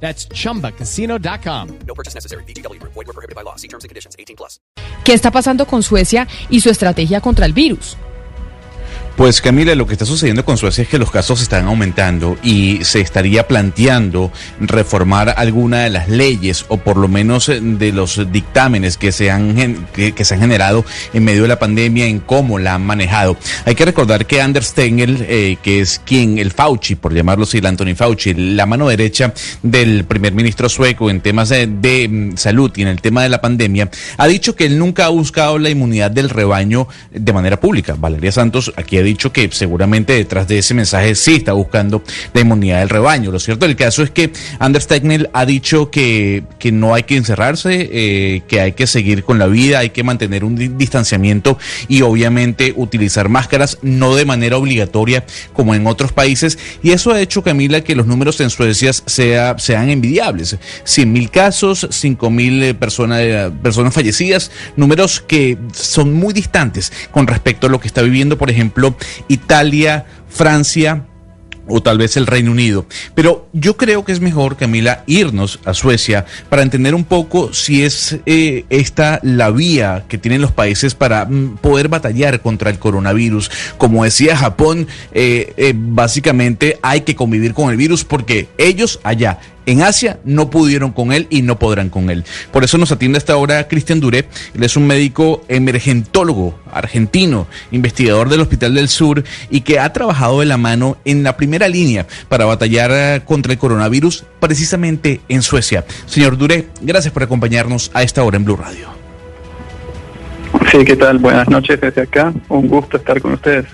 That's chumbacasino.com. No purchase necessary. BGW. Void were prohibited by law. See terms and conditions. 18 plus. ¿Qué está pasando con Suecia y su estrategia contra el virus? Pues Camila, lo que está sucediendo con Suecia es que los casos están aumentando y se estaría planteando reformar alguna de las leyes o por lo menos eh, de los dictámenes que se han, que, que se han generado en medio de la pandemia en cómo la han manejado. Hay que recordar que Anders Stengel, eh, que es quien, el Fauci, por llamarlo así, el Anthony Fauci, la mano derecha del primer ministro sueco en temas de, de, mm, salud y en el tema de la pandemia, ha dicho que él nunca ha buscado la inmunidad del rebaño de manera pública. Valeria Santos aquí ha dicho que seguramente detrás de ese mensaje sí está buscando la inmunidad del rebaño. Lo cierto del caso es que Anders Tegnell ha dicho que, que no hay que encerrarse, eh, que hay que seguir con la vida, hay que mantener un di- distanciamiento y obviamente utilizar máscaras, no de manera obligatoria como en otros países. Y eso ha hecho, Camila, que los números en Suecia sea, sean envidiables. 100 mil casos, 5 mil personas, eh, personas fallecidas, números que son muy distantes con respecto a lo que está viviendo, por ejemplo, Italia, Francia o tal vez el Reino Unido. Pero yo creo que es mejor, Camila, irnos a Suecia para entender un poco si es eh, esta la vía que tienen los países para mm, poder batallar contra el coronavirus. Como decía Japón, eh, eh, básicamente hay que convivir con el virus porque ellos allá en Asia no pudieron con él y no podrán con él. Por eso nos atiende hasta ahora Cristian Duré. Él es un médico emergentólogo argentino, investigador del Hospital del Sur y que ha trabajado de la mano en la primera línea para batallar eh, contra el coronavirus precisamente en Suecia. Señor Duré, gracias por acompañarnos a esta hora en Blue Radio. Sí, ¿qué tal? Buenas noches desde acá. Un gusto estar con ustedes.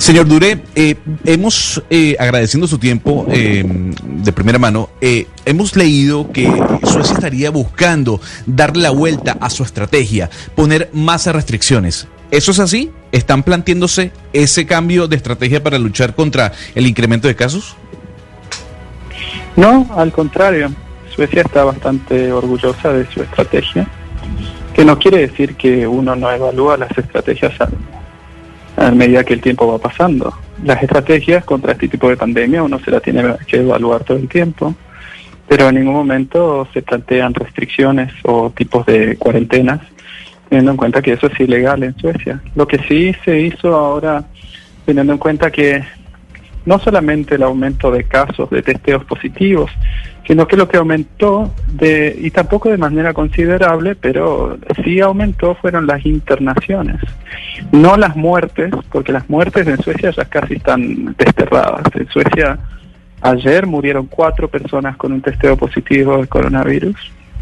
Señor Duré, eh, hemos, eh, agradeciendo su tiempo eh, de primera mano, eh, hemos leído que Suecia estaría buscando darle la vuelta a su estrategia, poner más restricciones. ¿Eso es así? ¿Están planteándose ese cambio de estrategia para luchar contra el incremento de casos? No, al contrario. Suecia está bastante orgullosa de su estrategia, que no quiere decir que uno no evalúa las estrategias a, medida que el tiempo va pasando. Las estrategias contra este tipo de pandemia uno se las tiene que evaluar todo el tiempo, pero en ningún momento se plantean restricciones o tipos de cuarentenas, teniendo en cuenta que eso es ilegal en Suecia. Lo que sí se hizo ahora, teniendo en cuenta que no solamente el aumento de casos de testeos positivos, sino que lo que aumentó de y tampoco de manera considerable, pero sí aumentó fueron las internaciones, no las muertes, porque las muertes en Suecia ya casi están desterradas. En Suecia ayer murieron cuatro personas con un testeo positivo de coronavirus,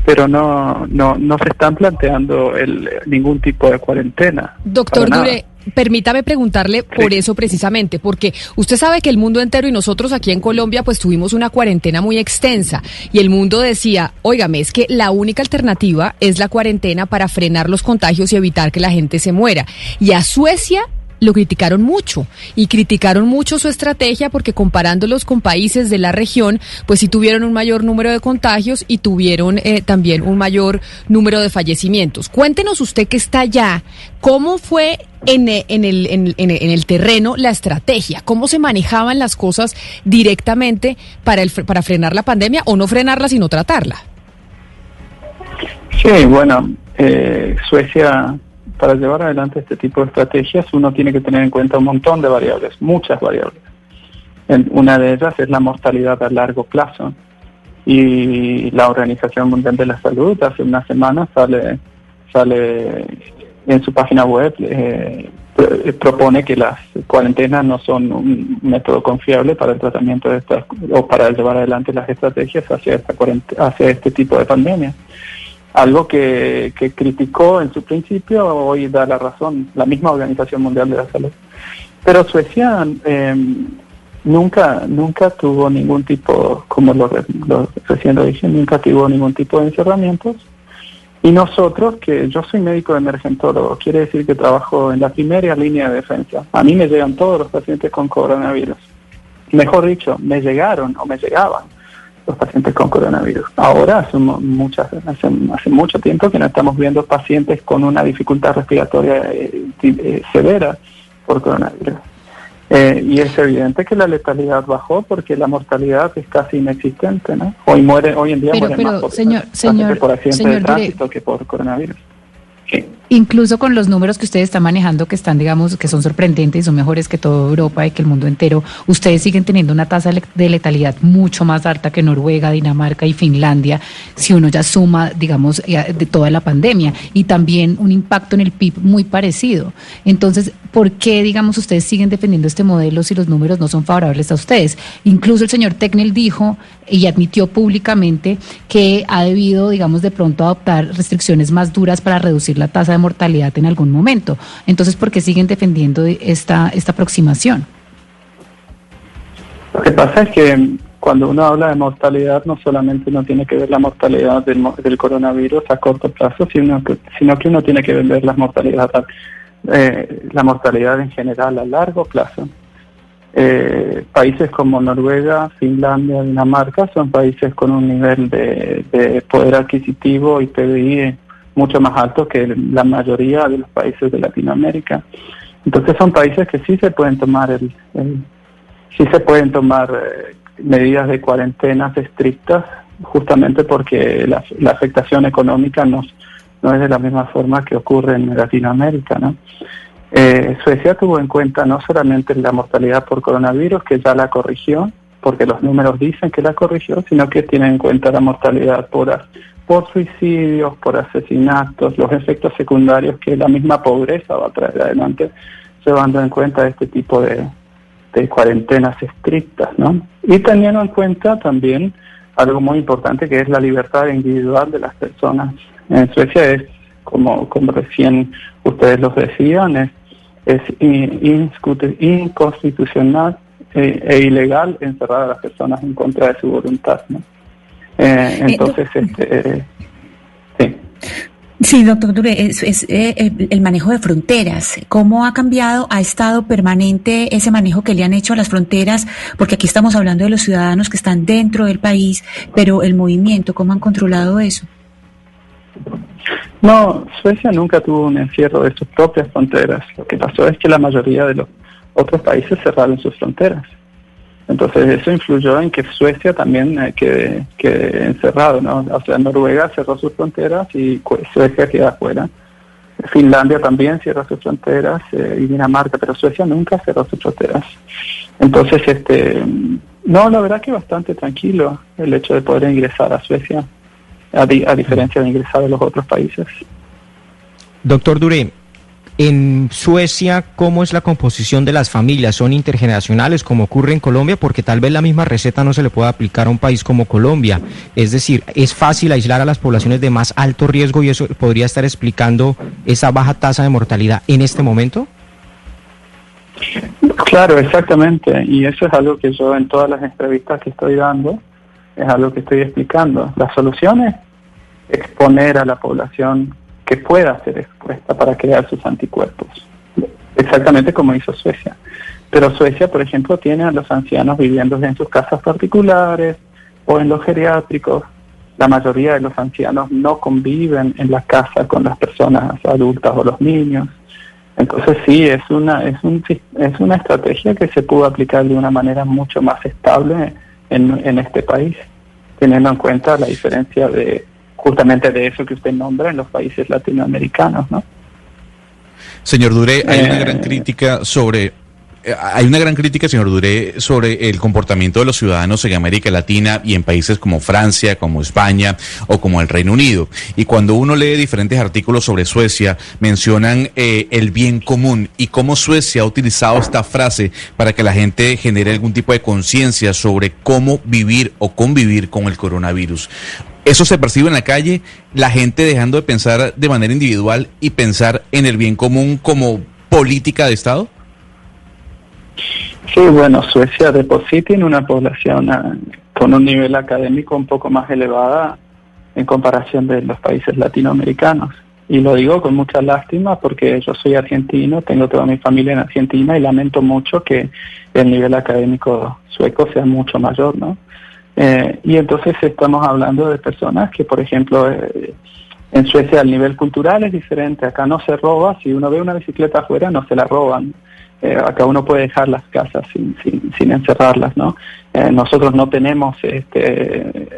pero no no no se están planteando el, ningún tipo de cuarentena. Doctor. Dure, permítame preguntarle por eso precisamente, porque usted sabe que el mundo entero y nosotros aquí en Colombia pues tuvimos una cuarentena muy extensa y el mundo decía, óigame, es que la única alternativa es la cuarentena para frenar los contagios y evitar que la gente se muera. Y a Suecia lo criticaron mucho y criticaron mucho su estrategia porque comparándolos con países de la región, pues sí tuvieron un mayor número de contagios y tuvieron eh, también un mayor número de fallecimientos. Cuéntenos usted que está allá, ¿cómo fue en, eh, en el, en, en- el terreno la estrategia? ¿Cómo se manejaban las cosas directamente para, el, para frenar la pandemia o no frenarla sino tratarla? Sí, bueno, eh, Suecia, para llevar adelante este tipo de estrategias, uno tiene que tener en cuenta un montón de variables, muchas variables. Una de ellas es la mortalidad a largo plazo. Y la Organización Mundial de la Salud hace una semana sale, sale en su página web, eh, pro- propone que las cuarentenas no son un método confiable para el tratamiento de estas o para llevar adelante las estrategias hacia, esta hacia este tipo de pandemia algo que, criticó en su principio, hoy da la razón la misma Organización Mundial de la Salud. Pero Suecia eh, nunca nunca tuvo ningún tipo, como lo, lo- recién lo dije, nunca tuvo ningún tipo de encerramientos. Y nosotros, que yo soy médico emergentólogo, quiere decir que trabajo en la primera línea de defensa. A mí me llegan todos los pacientes con coronavirus. Mejor dicho, me llegaron o me llegaban los pacientes con coronavirus. Ahora hace, muchas, hace, hace mucho tiempo que no estamos viendo pacientes con una dificultad respiratoria eh, eh, severa por coronavirus. Eh, y es evidente que la letalidad bajó porque la mortalidad es casi inexistente, ¿no? Hoy muere, hoy en día pero, mueren más por, señor, señor, por accidente señor de tránsito que por coronavirus. Sí. Incluso con los números que ustedes están manejando, que están, digamos, que son sorprendentes y son mejores que toda Europa y que el mundo entero, ustedes siguen teniendo una tasa de letalidad mucho más alta que Noruega, Dinamarca y Finlandia, si uno ya suma, digamos, de toda la pandemia, y también un impacto en el PIB muy parecido. Entonces, ¿por qué, digamos, ustedes siguen defendiendo este modelo si los números no son favorables a ustedes? Incluso el señor Tecnel dijo y admitió públicamente que ha debido, digamos, de pronto adoptar restricciones más duras para reducir la tasa de mortalidad en algún momento. Entonces, ¿por qué siguen defendiendo esta, esta aproximación? Lo que pasa es que cuando uno habla de mortalidad, no solamente uno tiene que ver la mortalidad del, coronavirus a corto plazo, sino que, sino que uno tiene que ver las mortalidades, eh, la mortalidad en general a largo plazo. Eh, países como Noruega, Finlandia, Dinamarca son países con un nivel de, de poder adquisitivo y PBI mucho más alto que la mayoría de los países de Latinoamérica. Entonces son países que sí se pueden tomar el, sí se pueden tomar eh, medidas de cuarentenas estrictas justamente porque la, afectación económica no, no es de la misma forma que ocurre en Latinoamérica, ¿no? Eh, Suecia tuvo en cuenta no solamente la mortalidad por coronavirus, que ya la corrigió, porque los números dicen que la corrigió, sino que tiene en cuenta la mortalidad por por suicidios, por asesinatos, los efectos secundarios que la misma pobreza va a traer adelante, llevando en cuenta este tipo de, cuarentenas estrictas, ¿no? Y teniendo en cuenta también algo muy importante que es la libertad individual de las personas. En Suecia es, como, como recién ustedes lo decían, es, es inconstitucional e, e, ilegal encerrar a las personas en contra de su voluntad, ¿no? Eh, entonces, este, sí. Sí, doctor Dure, es, eh, el manejo de fronteras. ¿Cómo ha cambiado, ha estado permanente ese manejo que le han hecho a las fronteras? Porque aquí estamos hablando de los ciudadanos que están dentro del país, pero el movimiento, ¿cómo han controlado eso? No, Suecia nunca tuvo un encierro de sus propias fronteras. Lo que pasó es que la mayoría de los otros países cerraron sus fronteras. Entonces eso influyó en que Suecia también eh, quede, encerrado, ¿no? O sea, Noruega cerró sus fronteras y Suecia queda afuera. Finlandia también cierra sus fronteras eh, y Dinamarca, pero Suecia nunca cerró sus fronteras. Entonces, este, no, la verdad que bastante tranquilo el hecho de poder ingresar a Suecia, a, a diferencia de ingresar a los otros países. Doctor Duré, en Suecia, ¿cómo es la composición de las familias? ¿Son intergeneracionales como ocurre en Colombia? Porque tal vez la misma receta no se le pueda aplicar a un país como Colombia. Es decir, ¿es fácil aislar a las poblaciones de más alto riesgo y eso podría estar explicando esa baja tasa de mortalidad en este momento? Claro, exactamente. Y eso es algo que yo en todas las entrevistas que estoy dando, es algo que estoy explicando. La solución es exponer a la población que pueda ser expuesta para crear sus anticuerpos, exactamente como hizo Suecia. Pero Suecia, por ejemplo, tiene a los ancianos viviendo en sus casas particulares o en los geriátricos. La mayoría de los ancianos no conviven en la casa con las personas adultas o los niños. Entonces sí, es una, es, un, es una estrategia que se pudo aplicar de una manera mucho más estable en, en este país, teniendo en cuenta la diferencia de justamente de eso que usted nombra en los países latinoamericanos, ¿no? Señor Duré, hay una gran eh, crítica sobre hay una gran crítica, señor Duré, sobre el comportamiento de los ciudadanos en América Latina y en países como Francia, como España o como el Reino Unido. Y cuando uno lee diferentes artículos sobre Suecia, mencionan eh, el bien común y cómo Suecia ha utilizado esta frase para que la gente genere algún tipo de conciencia sobre cómo vivir o convivir con el coronavirus. Eso se percibe en la calle, la gente dejando de pensar de manera individual y pensar en el bien común como política de Estado. Sí, bueno, Suecia de por sí una población ah, con un nivel académico un poco más elevada en comparación de los países latinoamericanos. Y lo digo con mucha lástima porque yo soy argentino, tengo toda mi familia en Argentina y lamento mucho que el nivel académico sueco sea mucho mayor, ¿no? Eh, y entonces estamos hablando de personas que, por ejemplo, eh, en Suecia el nivel cultural es diferente, acá no se roba, si uno ve una bicicleta afuera no se la roban. Eh, acá uno puede dejar las casas sin, sin, sin encerrarlas, ¿no? Eh, nosotros no tenemos este,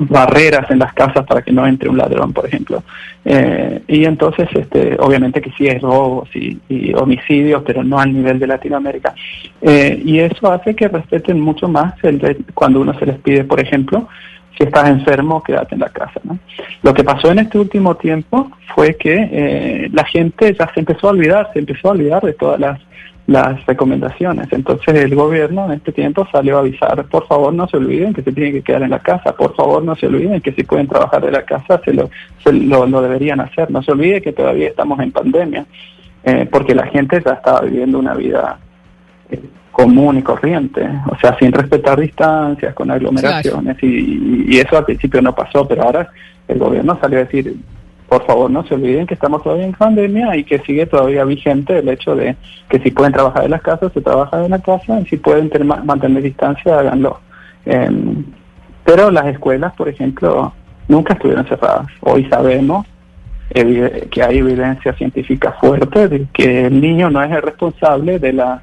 barreras en las casas para que no entre un ladrón, por ejemplo. Eh, y entonces, este, obviamente que sí hay robos y, homicidios, pero no al nivel de Latinoamérica. Eh, y eso hace que respeten mucho más el cuando uno se les pide, por ejemplo, si estás enfermo, quédate en la casa. ¿no? Lo que pasó en este último tiempo fue que eh, la gente ya se empezó a olvidar, se empezó a olvidar de todas las, las recomendaciones. Entonces el gobierno en este tiempo salió a avisar, por favor no se olviden que se tienen que quedar en la casa, por favor no se olviden que si pueden trabajar de la casa se lo, se lo, deberían hacer. No se olvide que todavía estamos en pandemia, eh, porque la gente ya estaba viviendo una vida eh, común y corriente, o sea, sin respetar distancias, con aglomeraciones, y, y eso al principio no pasó, pero ahora el gobierno salió a decir, por favor, no se olviden que estamos todavía en pandemia y que sigue todavía vigente el hecho de que si pueden trabajar en las casas, se trabaja en la casa, y si pueden ter- ma- mantener distancia, háganlo. Em, pero las escuelas, por ejemplo, nunca estuvieron cerradas. Hoy sabemos que hay evidencia científica fuerte de que el niño no es el responsable de la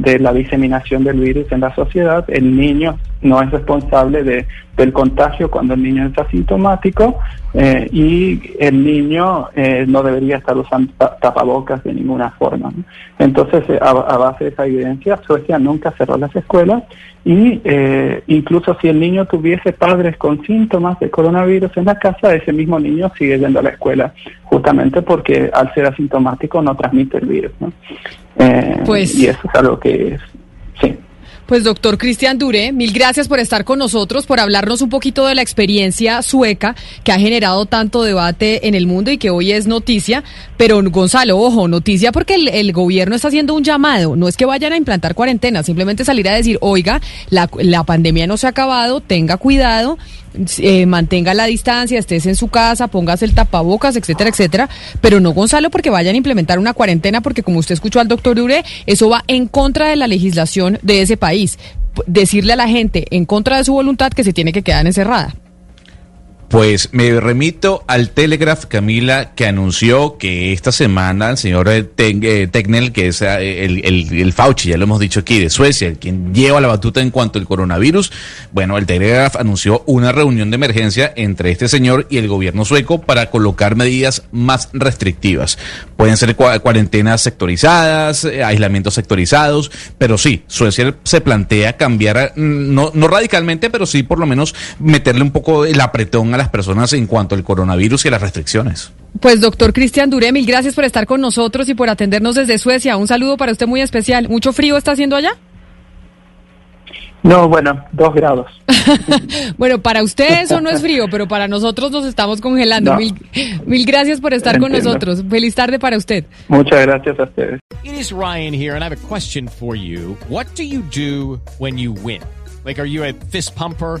de la diseminación del virus en la sociedad. El niño no es responsable de, del contagio cuando el niño es asintomático eh, y el niño eh, no debería estar usando ta- tapabocas de ninguna forma. Entonces, eh, a, a base de esa evidencia, Suecia nunca cerró las escuelas y eh, incluso si el niño tuviese padres con síntomas de coronavirus en la casa, ese mismo niño sigue yendo a la escuela, justamente porque al ser asintomático no transmite el virus. ¿no? Eh, Pues- y eso es algo que es, sí. Pues doctor Cristian Duré, mil gracias por estar con nosotros, por hablarnos un poquito de la experiencia sueca que ha generado tanto debate en el mundo y que hoy es noticia. Pero Gonzalo, ojo, noticia porque el, el gobierno está haciendo un llamado. No es que vayan a implantar cuarentena, simplemente salir a decir, oiga, la, la pandemia no se ha acabado, tenga cuidado, eh, mantenga la distancia, estés en su casa, póngase el tapabocas, etcétera, etcétera. Pero no, Gonzalo, porque vayan a implementar una cuarentena, porque como usted escuchó al doctor Duré, eso va en contra de la legislación de ese país. Decirle a la gente en contra de su voluntad que se tiene que quedar encerrada. Pues me remito al Telegraph, Camila, que anunció que esta semana el señor eh, eh, Tegnell, que es eh, el, el, el Fauci, ya lo hemos dicho aquí, de Suecia, quien lleva la batuta en cuanto al coronavirus, bueno, el Telegraph anunció una reunión de emergencia entre este señor y el gobierno sueco para colocar medidas más restrictivas. Pueden ser cua- cuarentenas sectorizadas, aislamientos sectorizados, pero sí, Suecia se plantea cambiar, mm, no, no radicalmente, pero sí por lo menos meterle un poco el apretón a las personas en cuanto al coronavirus y a las restricciones. Pues doctor Cristian Duré, mil gracias por estar con nosotros y por atendernos desde Suecia. Un saludo para usted muy especial. ¿Mucho frío está haciendo allá? No, bueno, dos grados. Bueno, para usted eso no es frío, pero para nosotros nos estamos congelando. No. Mil, mil gracias por estar con Entiendo. nosotros. Feliz tarde para used. Muchas gracias a ustedes. It is Ryan here, and I have a question for you. What do you do when you win? Like, are you a fist pumper?